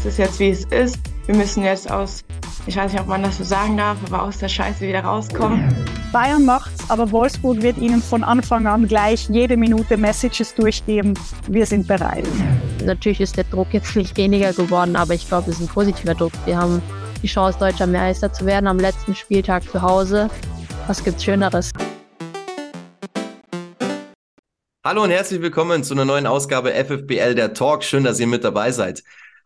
es ist jetzt wie es ist. Wir müssen jetzt aus, ich weiß nicht, ob man das so sagen darf, aber aus der Scheiße wieder rauskommen. Bayern macht's, aber Wolfsburg wird ihnen von Anfang an gleich jede Minute Messages durchgeben. Wir sind bereit. Natürlich ist der Druck jetzt nicht weniger geworden, aber ich glaube, es ist ein positiver Druck. Wir haben die Chance, deutscher Meister zu werden am letzten Spieltag zu Hause. Was gibt's Schöneres? Hallo und herzlich willkommen zu einer neuen Ausgabe FFBL der Talk. Schön, dass ihr mit dabei seid.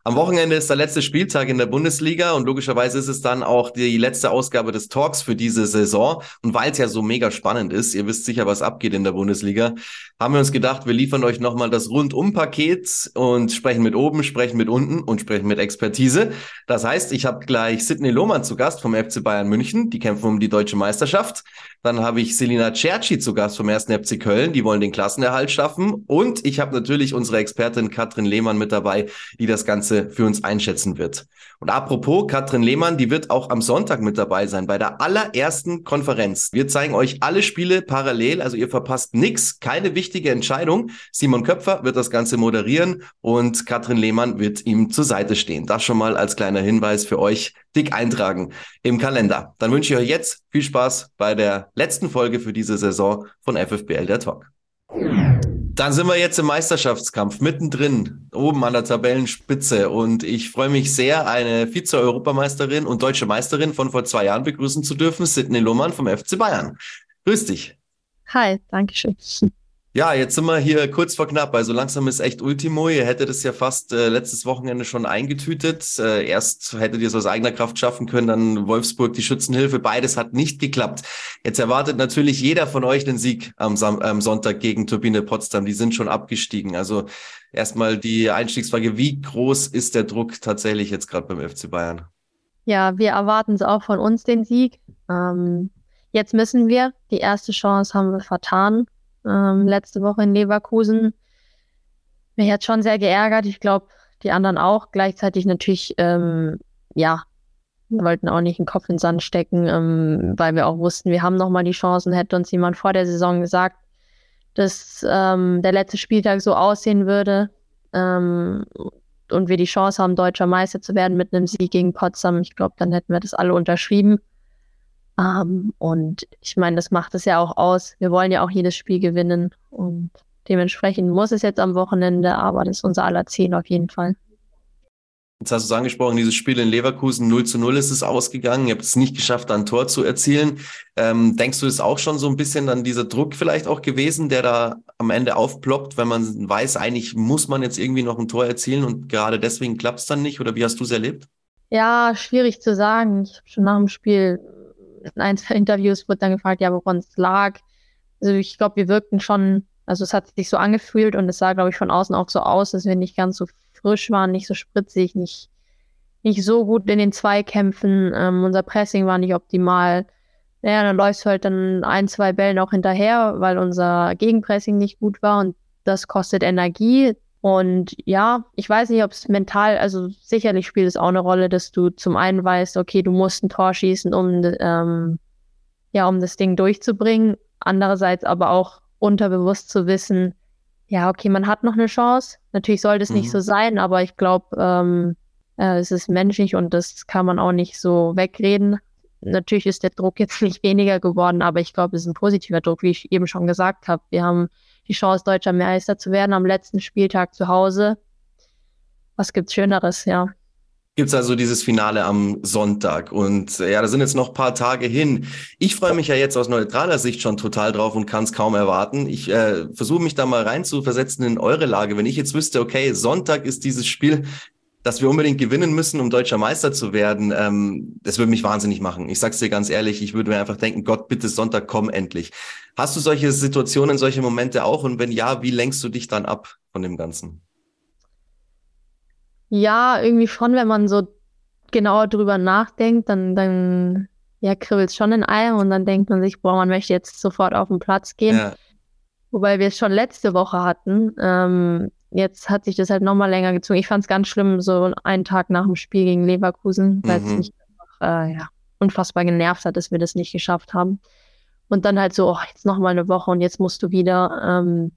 Am Wochenende ist der letzte Spieltag in der Bundesliga und logischerweise ist es dann auch die letzte Ausgabe des Talks für diese Saison. Und weil es ja so mega spannend ist, ihr wisst sicher, was abgeht in der Bundesliga, haben wir uns gedacht, wir liefern euch nochmal das Rundum-Paket und sprechen mit oben, sprechen mit unten und sprechen mit Expertise. Das heißt, ich habe gleich Sidney Lohmann zu Gast vom FC Bayern München, die kämpfen um die deutsche Meisterschaft. Dann habe ich Selina Cerci zu Gast vom 1. FC Köln, die wollen den Klassenerhalt schaffen. Und ich habe natürlich unsere Expertin Katrin Lehmann mit dabei, die das Ganze für uns einschätzen wird. Und apropos, Katrin Lehmann, die wird auch am Sonntag mit dabei sein bei der allerersten Konferenz. Wir zeigen euch alle Spiele parallel, also ihr verpasst nichts, keine wichtige Entscheidung. Simon Köpfer wird das Ganze moderieren und Katrin Lehmann wird ihm zur Seite stehen. Das schon mal als kleiner Hinweis für euch dick eintragen im Kalender. Dann wünsche ich euch jetzt viel Spaß bei der letzten Folge für diese Saison von FFBL der Talk. Dann sind wir jetzt im Meisterschaftskampf mittendrin, oben an der Tabellenspitze. Und ich freue mich sehr, eine Vize-Europameisterin und deutsche Meisterin von vor zwei Jahren begrüßen zu dürfen, Sidney Lohmann vom FC Bayern. Grüß dich. Hi, danke schön. Ja, jetzt sind wir hier kurz vor knapp. Also langsam ist echt Ultimo. Ihr hättet es ja fast äh, letztes Wochenende schon eingetütet. Äh, erst hättet ihr es aus eigener Kraft schaffen können, dann Wolfsburg die Schützenhilfe. Beides hat nicht geklappt. Jetzt erwartet natürlich jeder von euch den Sieg am, Sam am Sonntag gegen Turbine Potsdam. Die sind schon abgestiegen. Also erstmal die Einstiegsfrage, wie groß ist der Druck tatsächlich jetzt gerade beim FC Bayern? Ja, wir erwarten es auch von uns, den Sieg. Ähm, jetzt müssen wir. Die erste Chance haben wir vertan ähm, letzte Woche in Leverkusen. Mich hat schon sehr geärgert. Ich glaube, die anderen auch. Gleichzeitig natürlich, ähm, ja, wir wollten auch nicht den Kopf in den Sand stecken, ähm, weil wir auch wussten, wir haben nochmal die Chancen. Hätte uns jemand vor der Saison gesagt, dass ähm, der letzte Spieltag so aussehen würde ähm, und wir die Chance haben, deutscher Meister zu werden mit einem Sieg gegen Potsdam, ich glaube, dann hätten wir das alle unterschrieben. Ähm, und ich meine, das macht es ja auch aus. Wir wollen ja auch jedes Spiel gewinnen und dementsprechend muss es jetzt am Wochenende, aber das ist unser aller Ziel auf jeden Fall. Jetzt hast du es angesprochen, dieses Spiel in Leverkusen 0 zu 0 ist es ausgegangen. Ihr habt es nicht geschafft, ein Tor zu erzielen. Ähm, denkst du, ist auch schon so ein bisschen dann dieser Druck vielleicht auch gewesen, der da am Ende aufploppt, wenn man weiß, eigentlich muss man jetzt irgendwie noch ein Tor erzielen und gerade deswegen klappt es dann nicht? Oder wie hast du es erlebt? Ja, schwierig zu sagen. Ich habe schon nach dem Spiel in ein, zwei Interviews wurde dann gefragt, ja, woran es lag. Also ich glaube, wir wirkten schon, also es hat sich so angefühlt und es sah, glaube ich, von außen auch so aus, dass wir nicht ganz so frisch waren, nicht so spritzig, nicht, nicht so gut in den Zweikämpfen. Ähm, unser Pressing war nicht optimal. Naja, dann läufst du halt dann ein, zwei Bällen auch hinterher, weil unser Gegenpressing nicht gut war und das kostet Energie. Und ja, ich weiß nicht, ob es mental, also sicherlich spielt es auch eine Rolle, dass du zum einen weißt, okay, du musst ein Tor schießen, um, ähm, ja, um das Ding durchzubringen. Andererseits aber auch unterbewusst zu wissen, ja, okay, man hat noch eine Chance. Natürlich sollte es mhm. nicht so sein, aber ich glaube, ähm, äh, es ist menschlich und das kann man auch nicht so wegreden. Natürlich ist der Druck jetzt nicht weniger geworden, aber ich glaube, es ist ein positiver Druck, wie ich eben schon gesagt habe. Wir haben die Chance, deutscher Meister zu werden am letzten Spieltag zu Hause. Was gibt's Schöneres, ja. Gibt es also dieses Finale am Sonntag und ja, da sind jetzt noch paar Tage hin. Ich freue mich ja jetzt aus neutraler Sicht schon total drauf und kann es kaum erwarten. Ich äh, versuche mich da mal rein zu versetzen in eure Lage. Wenn ich jetzt wüsste, okay, Sonntag ist dieses Spiel, dass wir unbedingt gewinnen müssen, um deutscher Meister zu werden, ähm, das würde mich wahnsinnig machen. Ich sag's dir ganz ehrlich, ich würde mir einfach denken, Gott, bitte Sonntag, komm endlich. Hast du solche Situationen, solche Momente auch? Und wenn ja, wie lenkst du dich dann ab von dem Ganzen? Ja, irgendwie schon, wenn man so genauer drüber nachdenkt, dann, dann ja, kribbelt schon in einem und dann denkt man sich, boah, man möchte jetzt sofort auf den Platz gehen. Ja. Wobei wir es schon letzte Woche hatten. Ähm, jetzt hat sich das halt nochmal länger gezogen. Ich fand es ganz schlimm, so einen Tag nach dem Spiel gegen Leverkusen, weil es mhm. mich einfach, äh, ja, unfassbar genervt hat, dass wir das nicht geschafft haben. Und dann halt so, oh, jetzt nochmal eine Woche und jetzt musst du wieder. Ähm,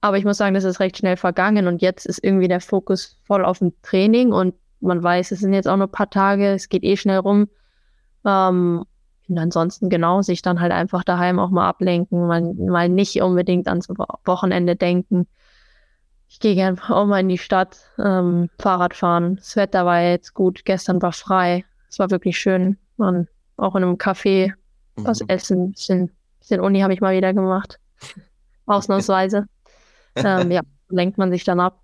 aber ich muss sagen, das ist recht schnell vergangen und jetzt ist irgendwie der Fokus voll auf dem Training und man weiß, es sind jetzt auch nur ein paar Tage, es geht eh schnell rum. Ähm, und ansonsten genau, sich dann halt einfach daheim auch mal ablenken, mal, mal nicht unbedingt ans Wochenende denken. Ich gehe gerne auch mal in die Stadt, ähm, Fahrrad fahren. Das Wetter war jetzt gut, gestern war frei. Es war wirklich schön. Man, auch in einem Café mhm. was essen, bisschen, bisschen Uni habe ich mal wieder gemacht. Ausnahmsweise. ähm, ja, lenkt man sich dann ab.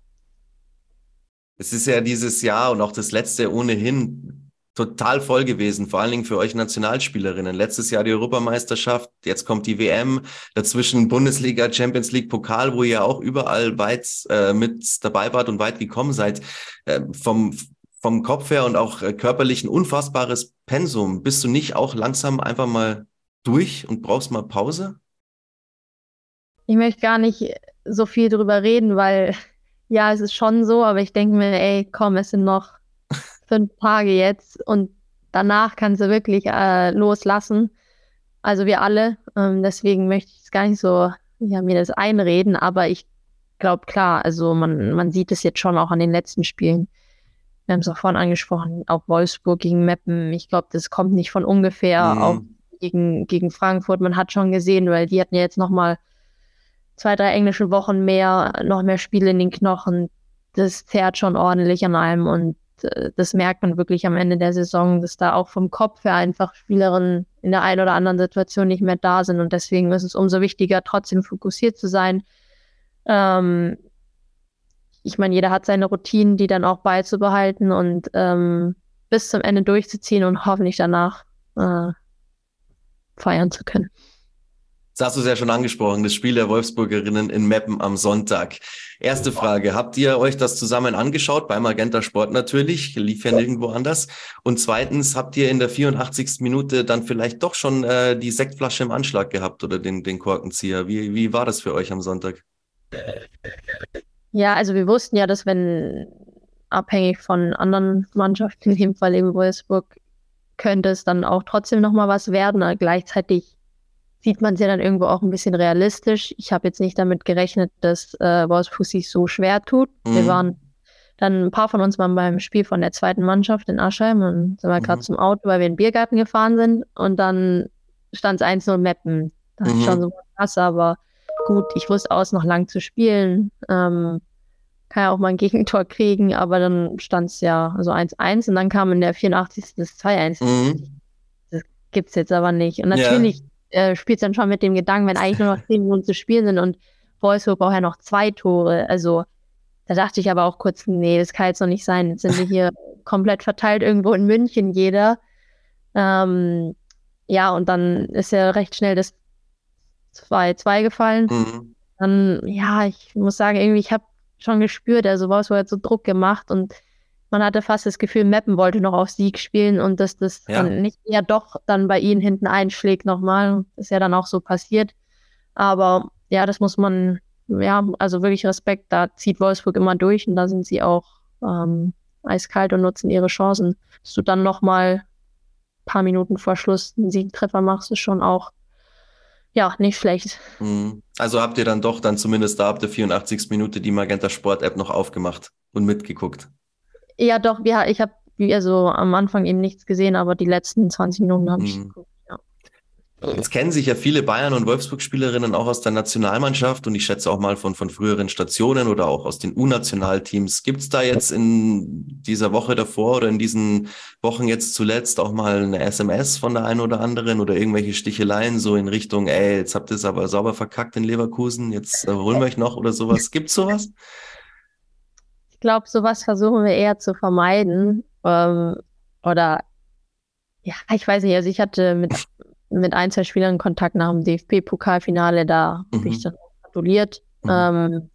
Es ist ja dieses Jahr und auch das letzte ohnehin total voll gewesen, vor allen Dingen für euch Nationalspielerinnen. Letztes Jahr die Europameisterschaft, jetzt kommt die WM, dazwischen Bundesliga, Champions League, Pokal, wo ihr auch überall weit äh, mit dabei wart und weit gekommen seid. Äh, vom, vom Kopf her und auch äh, körperlich ein unfassbares Pensum. Bist du nicht auch langsam einfach mal durch und brauchst mal Pause? Ich möchte gar nicht so viel drüber reden, weil ja, es ist schon so, aber ich denke mir, ey, komm, es sind noch fünf Tage jetzt und danach kannst du wirklich äh, loslassen. Also wir alle. Ähm, deswegen möchte ich es gar nicht so, ja, mir das einreden, aber ich glaube klar, also man, man sieht es jetzt schon auch an den letzten Spielen. Wir haben es auch vorhin angesprochen, auch Wolfsburg gegen Meppen. Ich glaube, das kommt nicht von ungefähr, mhm. auch gegen, gegen Frankfurt. Man hat schon gesehen, weil die hatten ja jetzt nochmal zwei, drei englische Wochen mehr, noch mehr Spiele in den Knochen. Das zerrt schon ordentlich an allem und das merkt man wirklich am Ende der Saison, dass da auch vom Kopf her einfach Spielerinnen in der einen oder anderen Situation nicht mehr da sind. Und deswegen ist es umso wichtiger, trotzdem fokussiert zu sein. Ähm, ich meine, jeder hat seine Routinen, die dann auch beizubehalten und ähm, bis zum Ende durchzuziehen und hoffentlich danach äh, feiern zu können. Das hast du es ja schon angesprochen, das Spiel der Wolfsburgerinnen in Meppen am Sonntag. Erste Frage, habt ihr euch das zusammen angeschaut? Beim Magenta Sport natürlich, lief ja nirgendwo anders. Und zweitens, habt ihr in der 84. Minute dann vielleicht doch schon äh, die Sektflasche im Anschlag gehabt oder den, den Korkenzieher? Wie, wie war das für euch am Sonntag? Ja, also wir wussten ja, dass wenn abhängig von anderen Mannschaften, in dem Fall eben Wolfsburg, könnte es dann auch trotzdem nochmal was werden. Aber gleichzeitig sieht man es ja dann irgendwo auch ein bisschen realistisch. Ich habe jetzt nicht damit gerechnet, dass äh, Wolfsburg sich so schwer tut. Mhm. Wir waren dann ein paar von uns waren beim Spiel von der zweiten Mannschaft in Aschheim und sind wir mhm. gerade zum Auto, weil wir in den Biergarten gefahren sind und dann stand es 1-0 Mappen. Das mhm. ist schon so krass, aber gut, ich wusste aus, noch lang zu spielen. Ähm, kann ja auch mal ein Gegentor kriegen, aber dann stand es ja so 1-1 und dann kam in der 84. das 2-1. Mhm. Das gibt es jetzt aber nicht. Und natürlich ja äh, spielst dann schon mit dem Gedanken, wenn eigentlich nur noch zehn Minuten zu spielen sind und Wolfsburg braucht ja noch zwei Tore. Also da dachte ich aber auch kurz, nee, das kann jetzt noch nicht sein. Jetzt sind wir hier komplett verteilt irgendwo in München jeder. Ähm, ja, und dann ist ja recht schnell das 2-2 gefallen. Mhm. Dann, ja, ich muss sagen, irgendwie, ich habe schon gespürt, also Wolfsburg hat so Druck gemacht und man hatte fast das Gefühl, Meppen wollte noch auf Sieg spielen und dass das ja. dann nicht eher doch dann bei ihnen hinten einschlägt nochmal. Ist ja dann auch so passiert. Aber ja, das muss man, ja, also wirklich Respekt, da zieht Wolfsburg immer durch und da sind sie auch ähm, eiskalt und nutzen ihre Chancen. Dass du dann nochmal ein paar Minuten vor Schluss einen Siegtreffer machst, ist schon auch ja, nicht schlecht. Mhm. Also habt ihr dann doch dann zumindest da ab der 84. Minute die Magenta Sport App noch aufgemacht und mitgeguckt? Ja, doch, ja, ich habe also am Anfang eben nichts gesehen, aber die letzten 20 Minuten habe ich mhm. geguckt. Ja. Jetzt kennen sich ja viele Bayern- und Wolfsburg-Spielerinnen auch aus der Nationalmannschaft und ich schätze auch mal von, von früheren Stationen oder auch aus den U-Nationalteams. Gibt es da jetzt in dieser Woche davor oder in diesen Wochen jetzt zuletzt auch mal eine SMS von der einen oder anderen oder irgendwelche Sticheleien so in Richtung, ey, jetzt habt ihr es aber sauber verkackt in Leverkusen, jetzt äh, holen wir euch noch oder sowas? Gibt's sowas? Glaube, sowas versuchen wir eher zu vermeiden. Ähm, oder ja, ich weiß nicht, also ich hatte mit, mit ein, zwei Spielern Kontakt nach dem DFB-Pokalfinale, da mhm. habe ich dann gratuliert. Mhm. Ähm,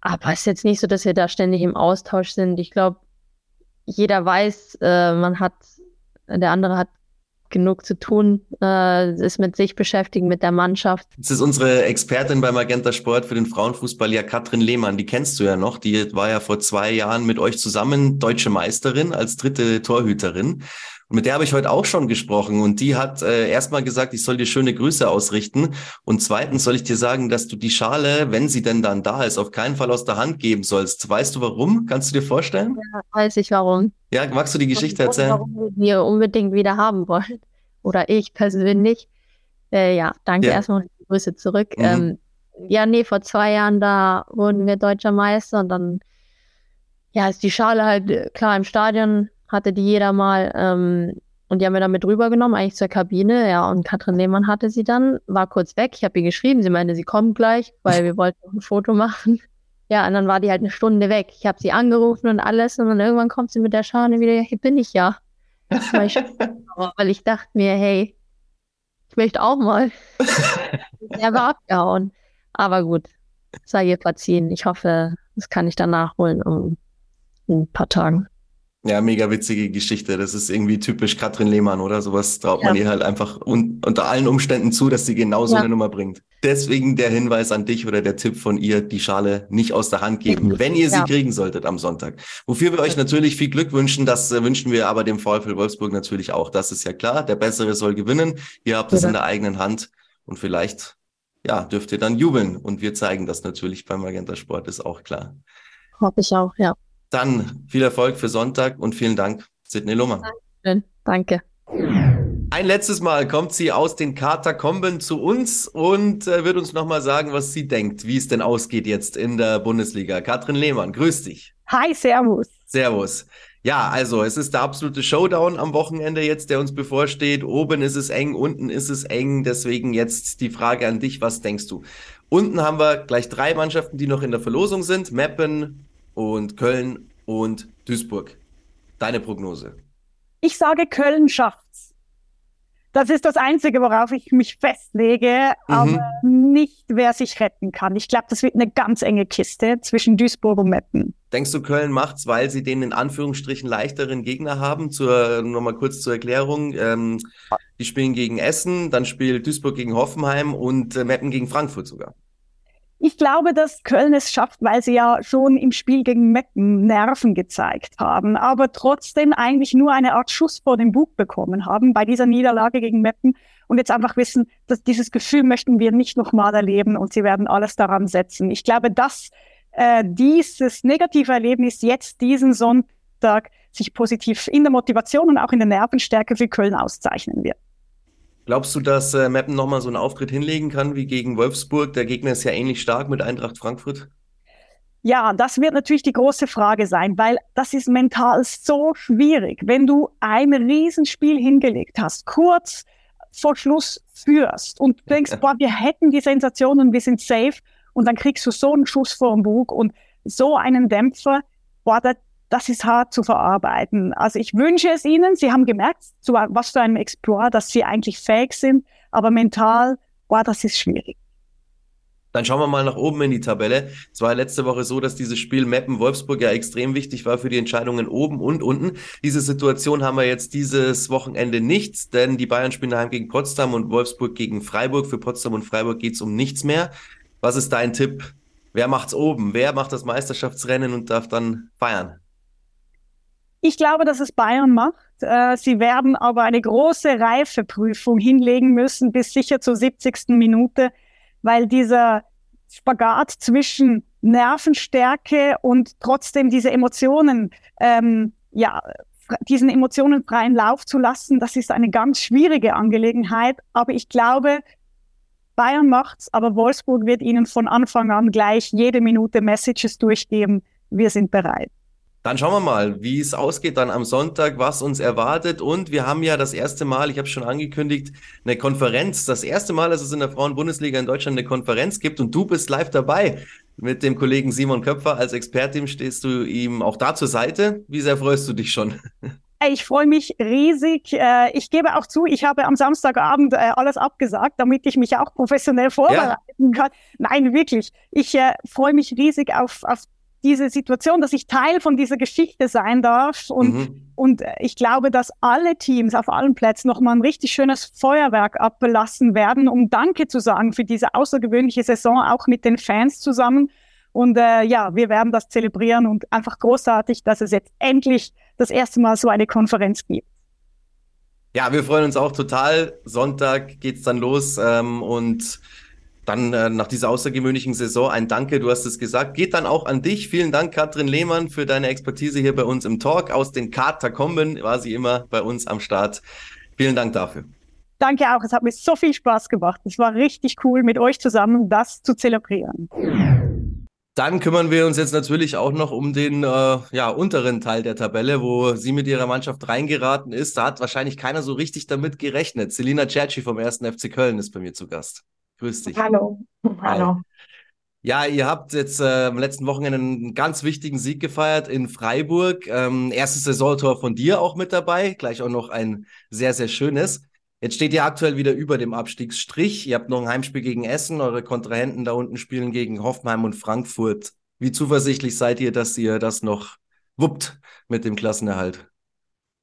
aber es ist jetzt nicht so, dass wir da ständig im Austausch sind. Ich glaube, jeder weiß, äh, man hat, der andere hat genug zu tun, äh, ist mit sich beschäftigt, mit der Mannschaft. Das ist unsere Expertin beim Magenta Sport für den Frauenfußball, ja Katrin Lehmann. Die kennst du ja noch. Die war ja vor zwei Jahren mit euch zusammen deutsche Meisterin als dritte Torhüterin. Mit der habe ich heute auch schon gesprochen und die hat äh, erstmal gesagt, ich soll dir schöne Grüße ausrichten und zweitens soll ich dir sagen, dass du die Schale, wenn sie denn dann da ist, auf keinen Fall aus der Hand geben sollst. Weißt du warum? Kannst du dir vorstellen? Ja, weiß ich warum. Ja, magst du die Geschichte erzählen? Warum wir die unbedingt wieder haben wollen. Oder ich persönlich. Äh, ja, danke Ja. erstmal und die Grüße zurück. Mhm. Ähm, ja, nee, vor zwei Jahren, da wurden wir deutscher Meister und dann, ja, ist die Schale halt, äh, klar, im Stadion hatte die jeder mal, ähm, und die haben wir dann mit rübergenommen, eigentlich zur Kabine, ja, und Katrin Lehmann hatte sie dann, war kurz weg, ich habe ihr geschrieben, sie meinte, sie kommt gleich, weil wir wollten noch ein Foto machen. Ja, und dann war die halt eine Stunde weg. Ich habe sie angerufen und alles und dann irgendwann kommt sie mit der Schale wieder, ja, hier bin ich ja. Weil ich, weil ich dachte mir, hey, ich möchte auch mal. Er war abgehauen. Aber gut, sei ihr verziehen. Ich hoffe, das kann ich dann nachholen um in ein paar Tagen. Ja, mega witzige Geschichte. Das ist irgendwie typisch Katrin Lehmann, oder? Sowas traut man Ja. ihr halt einfach un unter allen Umständen zu, dass sie genau so Ja. eine Nummer bringt. Deswegen der Hinweis an dich oder der Tipp von ihr, die Schale nicht aus der Hand geben, wenn ihr sie Ja. kriegen solltet am Sonntag. Wofür wir euch natürlich viel Glück wünschen, das äh, wünschen wir aber dem VfL Wolfsburg natürlich auch. Das ist ja klar. Der Bessere soll gewinnen. Ihr habt es in der eigenen Hand und vielleicht, ja, dürft ihr dann jubeln. Und wir zeigen das natürlich beim Magenta Sport, ist auch klar. Hoffe ich auch, ja. Dann viel Erfolg für Sonntag und vielen Dank, Sidney Lohmann. Schön. Danke. Ein letztes Mal kommt sie aus den Katakomben zu uns und äh, wird uns nochmal sagen, was sie denkt, wie es denn ausgeht jetzt in der Bundesliga. Katrin Lehmann, grüß dich. Hi, Servus. Servus. Ja, also es ist der absolute Showdown am Wochenende jetzt, der uns bevorsteht. Oben ist es eng, unten ist es eng. Deswegen jetzt die Frage an dich, was denkst du? Unten haben wir gleich drei Mannschaften, die noch in der Verlosung sind. Meppen und Köln und Duisburg. Deine Prognose. Ich sage, Köln schafft's. Das ist das Einzige, worauf ich mich festlege, Mhm. aber nicht, wer sich retten kann. Ich glaube, das wird eine ganz enge Kiste zwischen Duisburg und Meppen. Denkst du, Köln macht's, weil sie den in Anführungsstrichen leichteren Gegner haben? Zur, nochmal kurz zur Erklärung. Ähm, die spielen gegen Essen, dann spielt Duisburg gegen Hoffenheim und äh, Meppen gegen Frankfurt sogar. Ich glaube, dass Köln es schafft, weil sie ja schon im Spiel gegen Meppen Nerven gezeigt haben, aber trotzdem eigentlich nur eine Art Schuss vor den Bug bekommen haben bei dieser Niederlage gegen Meppen und jetzt einfach wissen, dass dieses Gefühl möchten wir nicht nochmal erleben und sie werden alles daran setzen. Ich glaube, dass äh, dieses negative Erlebnis jetzt diesen Sonntag sich positiv in der Motivation und auch in der Nervenstärke für Köln auszeichnen wird. Glaubst du, dass äh, Meppen nochmal so einen Auftritt hinlegen kann wie gegen Wolfsburg? Der Gegner ist ja ähnlich stark mit Eintracht Frankfurt. Ja, das wird natürlich die große Frage sein, weil das ist mental so schwierig. Wenn du ein Riesenspiel hingelegt hast, kurz vor Schluss führst und denkst, boah, wir hätten die Sensation und wir sind safe und dann kriegst du so einen Schuss vor den Bug und so einen Dämpfer, boah, das, das ist hart zu verarbeiten. Also ich wünsche es ihnen. Sie haben gemerkt, zu was für einem Exploit, dass sie eigentlich fähig sind, aber mental, boah, das ist schwierig. Dann schauen wir mal nach oben in die Tabelle. Es war letzte Woche so, dass dieses Spiel Meppen-Wolfsburg ja extrem wichtig war für die Entscheidungen oben und unten. Diese Situation haben wir jetzt dieses Wochenende nicht, denn die Bayern spielen daheim gegen Potsdam und Wolfsburg gegen Freiburg. Für Potsdam und Freiburg geht es um nichts mehr. Was ist dein Tipp? Wer macht's oben? Wer macht das Meisterschaftsrennen und darf dann feiern? Ich glaube, dass es Bayern macht. Äh, Sie werden aber eine große Reifeprüfung hinlegen müssen bis sicher zur 70. Minute, weil dieser Spagat zwischen Nervenstärke und trotzdem diese Emotionen, ähm, ja, diesen Emotionen freien Lauf zu lassen, das ist eine ganz schwierige Angelegenheit. Aber ich glaube, Bayern macht's, aber Wolfsburg wird ihnen von Anfang an gleich jede Minute Messages durchgeben. Wir sind bereit. Dann schauen wir mal, wie es ausgeht dann am Sonntag, was uns erwartet. Und wir haben ja das erste Mal, ich habe schon angekündigt, eine Konferenz. Das erste Mal, dass es in der Frauen-Bundesliga in Deutschland eine Konferenz gibt und du bist live dabei. Mit dem Kollegen Simon Köpfer als Expertin stehst du ihm auch da zur Seite. Wie sehr freust du dich schon? Ich freue mich riesig. Äh, Ich gebe auch zu, ich habe am Samstagabend äh, alles abgesagt, damit ich mich auch professionell vorbereiten kann. Nein, wirklich. Ich äh, freue mich riesig auf, auf diese Situation, dass ich Teil von dieser Geschichte sein darf. Und, Mhm. und ich glaube, dass alle Teams auf allen Plätzen nochmal ein richtig schönes Feuerwerk abbelassen werden, um Danke zu sagen für diese außergewöhnliche Saison, auch mit den Fans zusammen. Und äh, ja, wir werden das zelebrieren und einfach großartig, dass es jetzt endlich das erste Mal so eine Konferenz gibt. Ja, wir freuen uns auch total. Sonntag geht's dann los ähm, und dann äh, nach dieser außergewöhnlichen Saison ein Danke, du hast es gesagt, geht dann auch an dich. Vielen Dank, Katrin Lehmann, für deine Expertise hier bei uns im Talk. Aus den Katakomben war sie immer bei uns am Start. Vielen Dank dafür. Danke auch, es hat mir so viel Spaß gemacht. Es war richtig cool, mit euch zusammen das zu zelebrieren. Dann kümmern wir uns jetzt natürlich auch noch um den äh, ja, unteren Teil der Tabelle, wo sie mit ihrer Mannschaft reingeraten ist. Da hat wahrscheinlich keiner so richtig damit gerechnet. Selina Cerci vom 1. FC Köln ist bei mir zu Gast. Grüß dich. Hallo. Hallo. Ja, ihr habt jetzt äh, am letzten Wochenende einen ganz wichtigen Sieg gefeiert in Freiburg. Ähm, erstes Saisontor von dir auch mit dabei, gleich auch noch ein sehr, sehr schönes. Jetzt steht ihr aktuell wieder über dem Abstiegsstrich. Ihr habt noch ein Heimspiel gegen Essen. Eure Kontrahenten da unten spielen gegen Hoffenheim und Frankfurt. Wie zuversichtlich seid ihr, dass ihr das noch wuppt mit dem Klassenerhalt?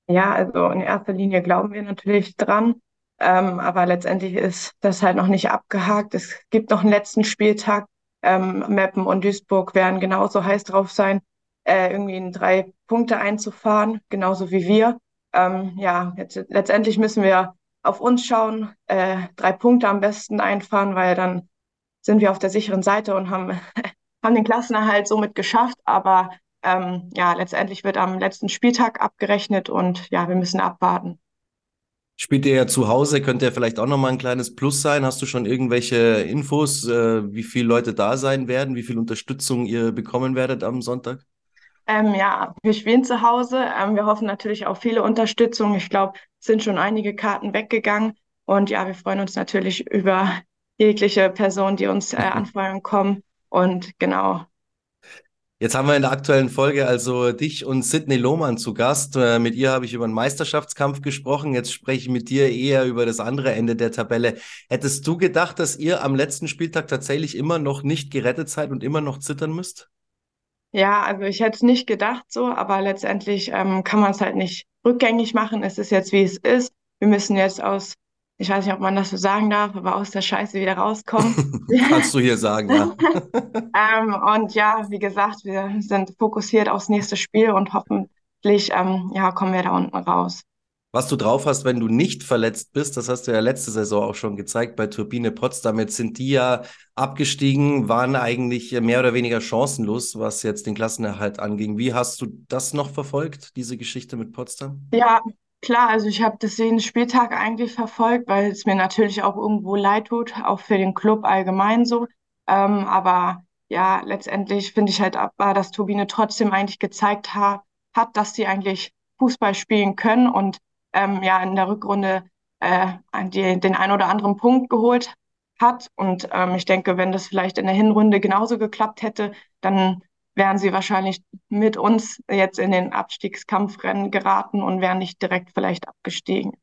Ja, also in erster Linie glauben wir natürlich dran. Ähm, aber letztendlich ist das halt noch nicht abgehakt. Es gibt noch einen letzten Spieltag. Ähm, Meppen und Duisburg werden genauso heiß drauf sein, äh, irgendwie in drei Punkte einzufahren, genauso wie wir. Ähm, ja, jetzt, letztendlich müssen wir auf uns schauen, äh, drei Punkte am besten einfahren, weil dann sind wir auf der sicheren Seite und haben, haben den Klassenerhalt somit geschafft. Aber ähm, ja, letztendlich wird am letzten Spieltag abgerechnet und ja, wir müssen abwarten. Spielt ihr ja zu Hause, könnte ja vielleicht auch nochmal ein kleines Plus sein. Hast du schon irgendwelche Infos, äh, wie viele Leute da sein werden, wie viel Unterstützung ihr bekommen werdet am Sonntag? Ähm, ja, wir spielen zu Hause. Ähm, wir hoffen natürlich auf viele Unterstützung. Ich glaube, es sind schon einige Karten weggegangen. Und ja, wir freuen uns natürlich über jegliche Person, die uns äh, anfeuern kommen. Und genau, Jetzt haben wir in der aktuellen Folge also dich und Sidney Lohmann zu Gast. Äh, mit ihr habe ich über einen Meisterschaftskampf gesprochen. Jetzt spreche ich mit dir eher über das andere Ende der Tabelle. Hättest du gedacht, dass ihr am letzten Spieltag tatsächlich immer noch nicht gerettet seid und immer noch zittern müsst? Ja, also ich hätte es nicht gedacht so, aber letztendlich ähm, kann man es halt nicht rückgängig machen. Es ist jetzt, wie es ist. Wir müssen jetzt aus ich weiß nicht, ob man das so sagen darf, aber aus der Scheiße wieder rauskommen. Kannst du hier sagen, ja. ähm, und ja, wie gesagt, wir sind fokussiert aufs nächste Spiel und hoffentlich ähm, ja, kommen wir da unten raus. Was du drauf hast, wenn du nicht verletzt bist, das hast du ja letzte Saison auch schon gezeigt bei Turbine Potsdam. Jetzt sind die ja abgestiegen, waren eigentlich mehr oder weniger chancenlos, was jetzt den Klassenerhalt anging. Wie hast du das noch verfolgt, diese Geschichte mit Potsdam? Ja, Klar, also ich habe das jeden Spieltag eigentlich verfolgt, weil es mir natürlich auch irgendwo leid tut, auch für den Club allgemein so. Ähm, aber ja, letztendlich finde ich halt ab, dass Turbine trotzdem eigentlich gezeigt ha hat, dass sie eigentlich Fußball spielen können und ähm, ja in der Rückrunde äh, die, den ein oder anderen Punkt geholt hat. Und ähm, ich denke, wenn das vielleicht in der Hinrunde genauso geklappt hätte, dann wären sie wahrscheinlich mit uns jetzt in den Abstiegskampfrennen geraten und wären nicht direkt vielleicht abgestiegen.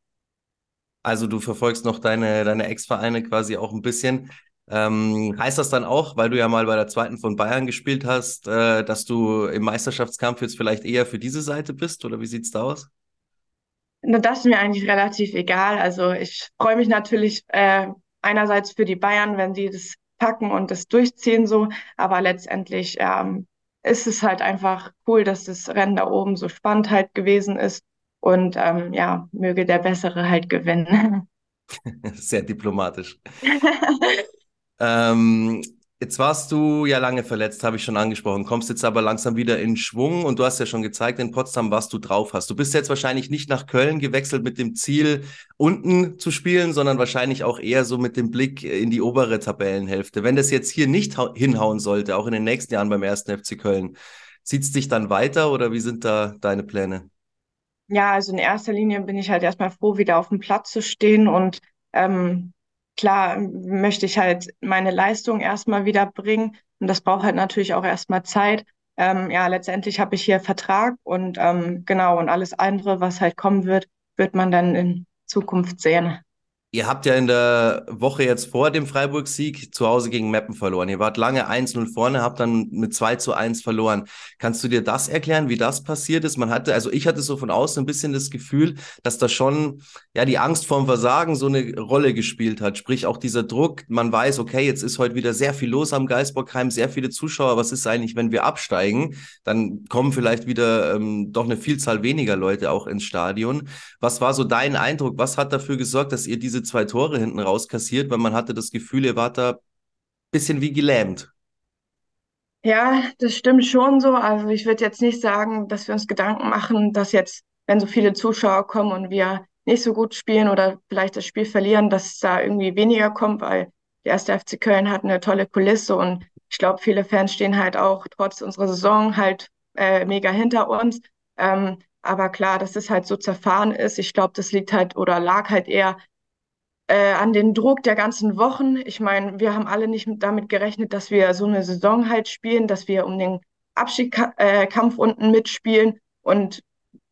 Also du verfolgst noch deine, deine Ex-Vereine quasi auch ein bisschen. Ähm, heißt das dann auch, weil du ja mal bei der zweiten von Bayern gespielt hast, äh, dass du im Meisterschaftskampf jetzt vielleicht eher für diese Seite bist oder wie sieht's da aus? Das ist mir eigentlich relativ egal. Also ich freue mich natürlich äh, einerseits für die Bayern, wenn sie das packen und das durchziehen so, aber letztendlich ähm, ist es halt einfach cool, dass das Rennen da oben so spannend halt gewesen ist. Und ähm, ja, möge der Bessere halt gewinnen. Sehr diplomatisch. ähm, Jetzt warst du ja lange verletzt, habe ich schon angesprochen, kommst jetzt aber langsam wieder in Schwung und du hast ja schon gezeigt in Potsdam, was du drauf hast. Du bist jetzt wahrscheinlich nicht nach Köln gewechselt mit dem Ziel, unten zu spielen, sondern wahrscheinlich auch eher so mit dem Blick in die obere Tabellenhälfte. Wenn das jetzt hier nicht hinhauen sollte, auch in den nächsten Jahren beim ersten FC Köln, zieht es dich dann weiter oder wie sind da deine Pläne? Ja, also in erster Linie bin ich halt erstmal froh, wieder auf dem Platz zu stehen und ähm, klar möchte ich halt meine Leistung erstmal wieder bringen und das braucht halt natürlich auch erstmal Zeit. Ähm, ja, letztendlich habe ich hier Vertrag und ähm, genau und alles andere, was halt kommen wird, wird man dann in Zukunft sehen. Ihr habt ja in der Woche jetzt vor dem Freiburg-Sieg zu Hause gegen Meppen verloren. Ihr wart lange 1-0 vorne, habt dann mit 2 zu 1 verloren. Kannst du dir das erklären, wie das passiert ist? Man hatte, also ich hatte so von außen ein bisschen das Gefühl, dass da schon, ja, die Angst vorm Versagen so eine Rolle gespielt hat. Sprich auch dieser Druck. Man weiß, okay, jetzt ist heute wieder sehr viel los am Geisbockheim, sehr viele Zuschauer. Was ist eigentlich, wenn wir absteigen? Dann kommen vielleicht wieder ähm, doch eine Vielzahl weniger Leute auch ins Stadion. Was war so dein Eindruck? Was hat dafür gesorgt, dass ihr diese zwei Tore hinten raus kassiert, weil man hatte das Gefühl, ihr wart da ein bisschen wie gelähmt. Ja, das stimmt schon so. Also ich würde jetzt nicht sagen, dass wir uns Gedanken machen, dass jetzt, wenn so viele Zuschauer kommen und wir nicht so gut spielen oder vielleicht das Spiel verlieren, dass da irgendwie weniger kommt, weil der erste FC Köln hat eine tolle Kulisse und ich glaube, viele Fans stehen halt auch trotz unserer Saison halt äh, mega hinter uns. Ähm, aber klar, dass es halt so zerfahren ist, ich glaube, das liegt halt oder lag halt eher äh, an den Druck der ganzen Wochen. Ich meine, wir haben alle nicht damit gerechnet, dass wir so eine Saison halt spielen, dass wir um den Abstiegskampf äh, unten mitspielen. Und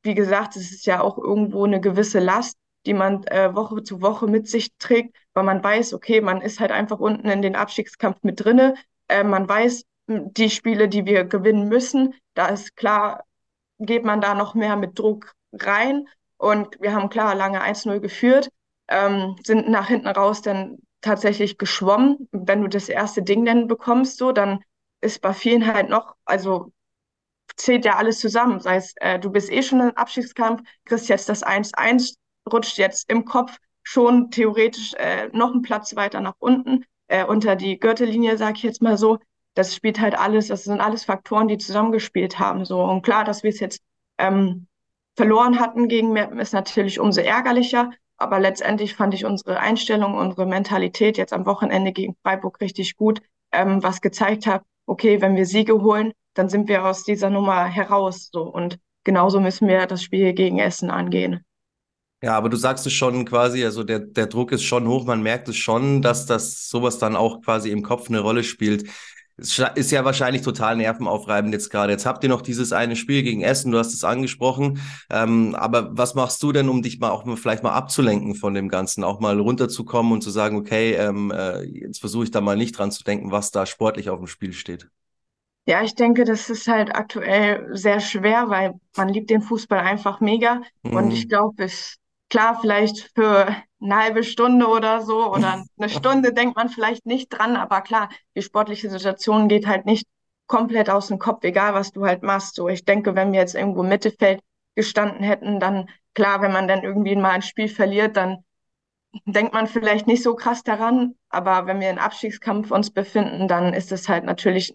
wie gesagt, es ist ja auch irgendwo eine gewisse Last, die man äh, Woche zu Woche mit sich trägt, weil man weiß, okay, man ist halt einfach unten in den Abstiegskampf mit drinne. Äh, man weiß, die Spiele, die wir gewinnen müssen, da ist klar, geht man da noch mehr mit Druck rein. Und wir haben klar lange 1-0 geführt ähm, sind nach hinten raus dann tatsächlich geschwommen. Wenn du das erste Ding dann bekommst, so, dann ist bei vielen halt noch, also zählt ja alles zusammen. Sei es, äh, du bist eh schon im Abschiedskampf, kriegst jetzt das 1-1, rutscht jetzt im Kopf schon theoretisch äh, noch einen Platz weiter nach unten, äh, unter die Gürtellinie, sag ich jetzt mal so. Das spielt halt alles, das sind alles Faktoren, die zusammengespielt haben. So. Und klar, dass wir es jetzt ähm, verloren hatten gegen Meppen, ist natürlich umso ärgerlicher. Aber letztendlich fand ich unsere Einstellung, unsere Mentalität jetzt am Wochenende gegen Freiburg richtig gut, ähm, was gezeigt hat, okay, wenn wir Siege holen, dann sind wir aus dieser Nummer heraus. So. Und genauso müssen wir das Spiel gegen Essen angehen. Ja, aber du sagst es schon quasi, also der, der Druck ist schon hoch, man merkt es schon, dass das sowas dann auch quasi im Kopf eine Rolle spielt. Es ist ja wahrscheinlich total nervenaufreibend jetzt gerade. Jetzt habt ihr noch dieses eine Spiel gegen Essen, du hast es angesprochen. Ähm, aber was machst du denn, um dich mal auch mal vielleicht mal abzulenken von dem Ganzen, auch mal runterzukommen und zu sagen, okay, ähm, äh, jetzt versuche ich da mal nicht dran zu denken, was da sportlich auf dem Spiel steht? Ja, ich denke, das ist halt aktuell sehr schwer, weil man liebt den Fußball einfach mega. Mhm. Und ich glaube, es klar, vielleicht für eine halbe Stunde oder so oder eine Stunde denkt man vielleicht nicht dran, aber klar, die sportliche Situation geht halt nicht komplett aus dem Kopf, egal was du halt machst. So, ich denke, wenn wir jetzt irgendwo im Mittelfeld gestanden hätten, dann klar, wenn man dann irgendwie mal ein Spiel verliert, dann denkt man vielleicht nicht so krass daran, aber wenn wir im Abstiegskampf uns befinden, dann ist es halt natürlich,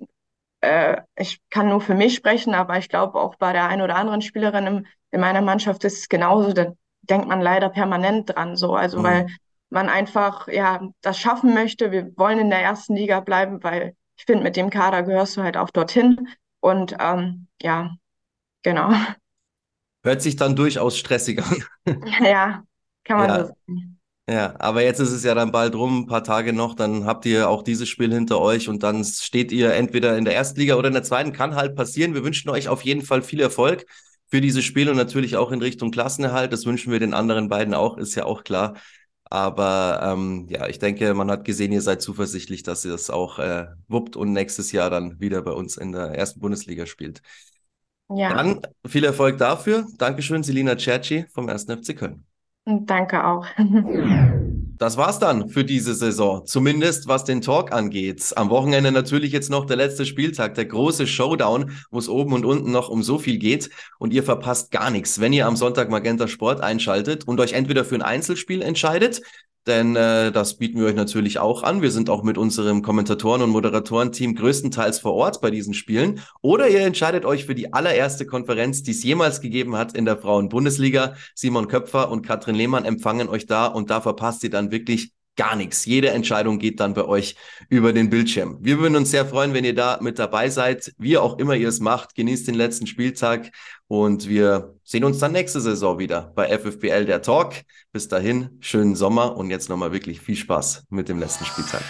äh, ich kann nur für mich sprechen, aber ich glaube auch bei der einen oder anderen Spielerin im, in meiner Mannschaft ist es genauso. Dann denkt man leider permanent dran, so. Also, mhm. weil man einfach, ja, das schaffen möchte. Wir wollen in der ersten Liga bleiben, weil ich finde, mit dem Kader gehörst du halt auch dorthin. Und ähm, ja, genau. Hört sich dann durchaus stressig an. ja, kann man ja. so sagen. Ja, aber jetzt ist es ja dann bald rum, ein paar Tage noch, dann habt ihr auch dieses Spiel hinter euch und dann steht ihr entweder in der ersten Liga oder in der zweiten. Kann halt passieren. Wir wünschen euch auf jeden Fall viel Erfolg für dieses Spiel und natürlich auch in Richtung Klassenerhalt. Das wünschen wir den anderen beiden auch, ist ja auch klar. Aber ähm, ja, ich denke, man hat gesehen, ihr seid zuversichtlich, dass ihr das auch äh, wuppt und nächstes Jahr dann wieder bei uns in der ersten Bundesliga spielt. Ja. Dann viel Erfolg dafür. Dankeschön, Selina Cerci vom 1. FC Köln. Danke auch. Das war's dann für diese Saison, zumindest was den Talk angeht. Am Wochenende natürlich jetzt noch der letzte Spieltag, der große Showdown, wo es oben und unten noch um so viel geht und ihr verpasst gar nichts, wenn ihr am Sonntag Magenta Sport einschaltet und euch entweder für ein Einzelspiel entscheidet denn äh, das bieten wir euch natürlich auch an. Wir sind auch mit unserem Kommentatoren- und Moderatorenteam größtenteils vor Ort bei diesen Spielen. Oder ihr entscheidet euch für die allererste Konferenz, die es jemals gegeben hat in der Frauen-Bundesliga. Simon Köpfer und Katrin Lehmann empfangen euch da und da verpasst ihr dann wirklich gar nichts. Jede Entscheidung geht dann bei euch über den Bildschirm. Wir würden uns sehr freuen, wenn ihr da mit dabei seid. Wie auch immer ihr es macht, genießt den letzten Spieltag und wir sehen uns dann nächste Saison wieder bei FFBL der Talk. Bis dahin, schönen Sommer und jetzt nochmal wirklich viel Spaß mit dem letzten Spieltag.